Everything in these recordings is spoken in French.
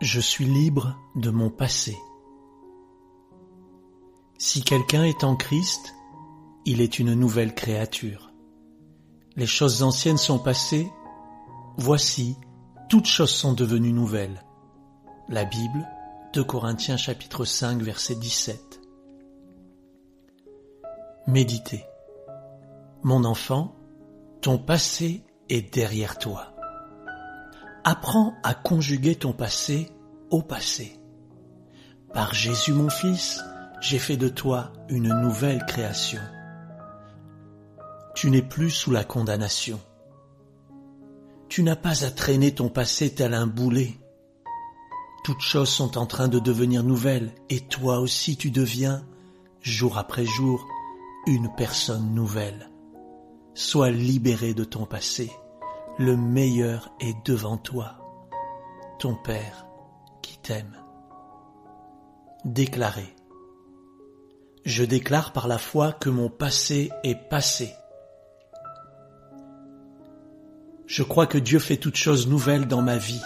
Je suis libre de mon passé. Si quelqu'un est en Christ, il est une nouvelle créature. Les choses anciennes sont passées, voici, toutes choses sont devenues nouvelles. La Bible, 2 Corinthiens chapitre 5 verset 17. Méditez. Mon enfant, ton passé est derrière toi. Apprends à conjuguer ton passé au passé. Par Jésus mon Fils, j'ai fait de toi une nouvelle création. Tu n'es plus sous la condamnation. Tu n'as pas à traîner ton passé tel un boulet. Toutes choses sont en train de devenir nouvelles et toi aussi tu deviens, jour après jour, une personne nouvelle. Sois libéré de ton passé le meilleur est devant toi, ton Père qui t'aime. Déclarez. Je déclare par la foi que mon passé est passé. Je crois que Dieu fait toutes choses nouvelles dans ma vie.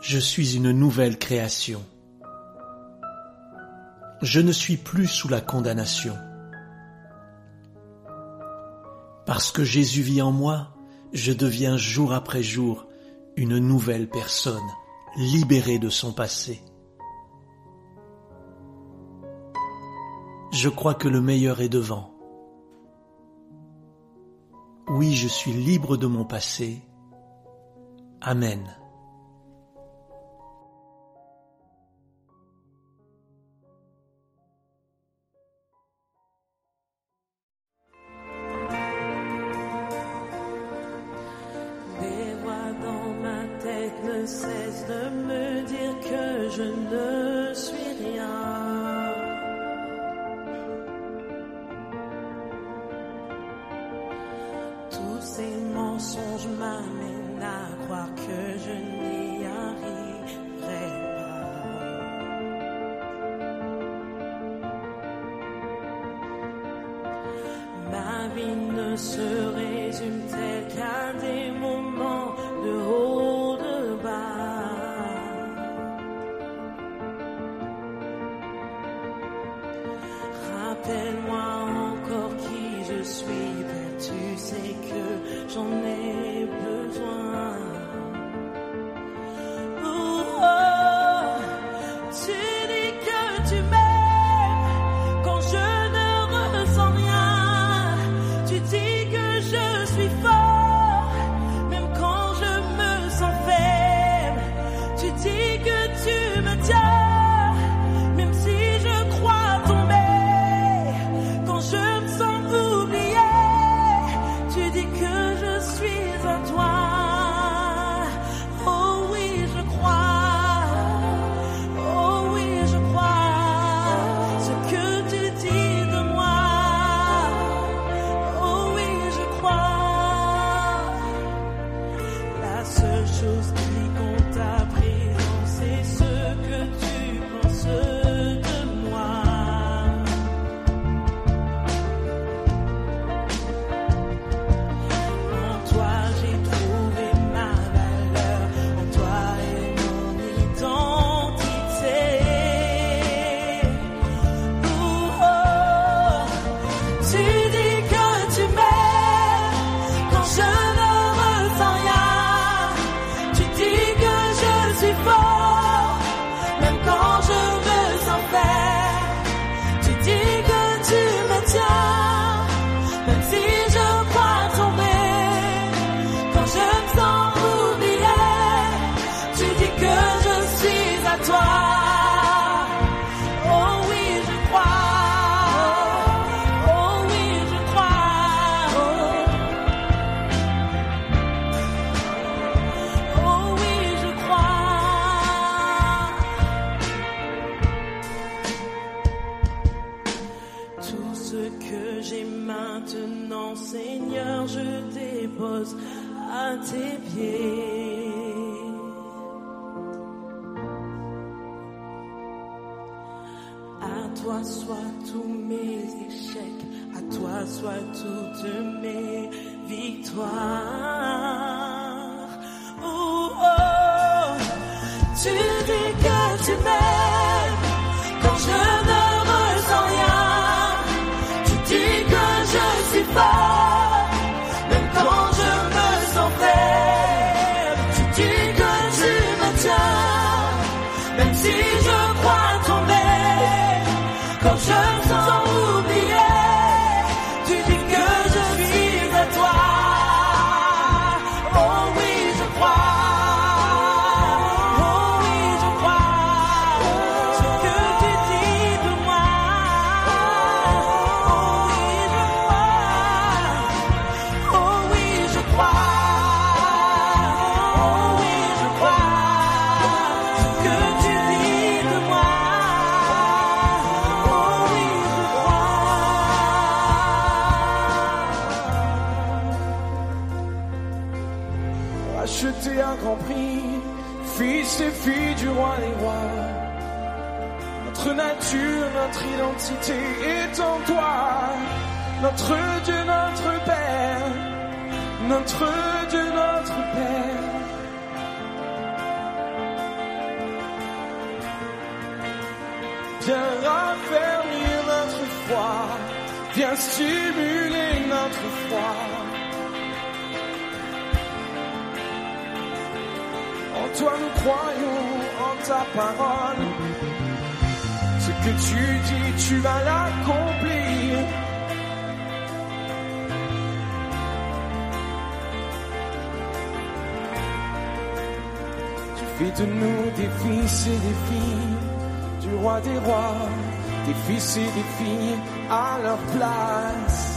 Je suis une nouvelle création. Je ne suis plus sous la condamnation. Parce que Jésus vit en moi, je deviens jour après jour une nouvelle personne, libérée de son passé. Je crois que le meilleur est devant. Oui, je suis libre de mon passé. Amen. Ces mensonges m'amènent à croire que je n'y arriverai pas. Ma vie ne se résume-t-elle qu'à des moments de haut de bas. Rappelle-moi encore qui je suis, Père, tu sais que 种美。Je dépose à tes pieds. À toi soient tous mes échecs, à toi soient toutes mes victoires. Oh, oh, Acheté un grand prix, fils et filles du roi des rois. Notre nature, notre identité est en toi. Notre Dieu, notre Père. Notre Dieu, notre Père. Viens raffermir notre foi. Viens stimuler notre foi. Toi nous croyons, en ta parole. Ce que tu dis, tu vas l'accomplir. Tu fais de nous des fils et des filles du roi des rois, des fils et des filles à leur place.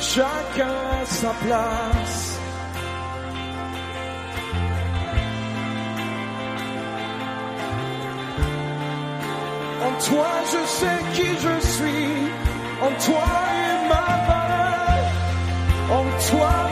chacun à sa place. En toi, je sais qui je suis. En toi est ma valeur. En toi.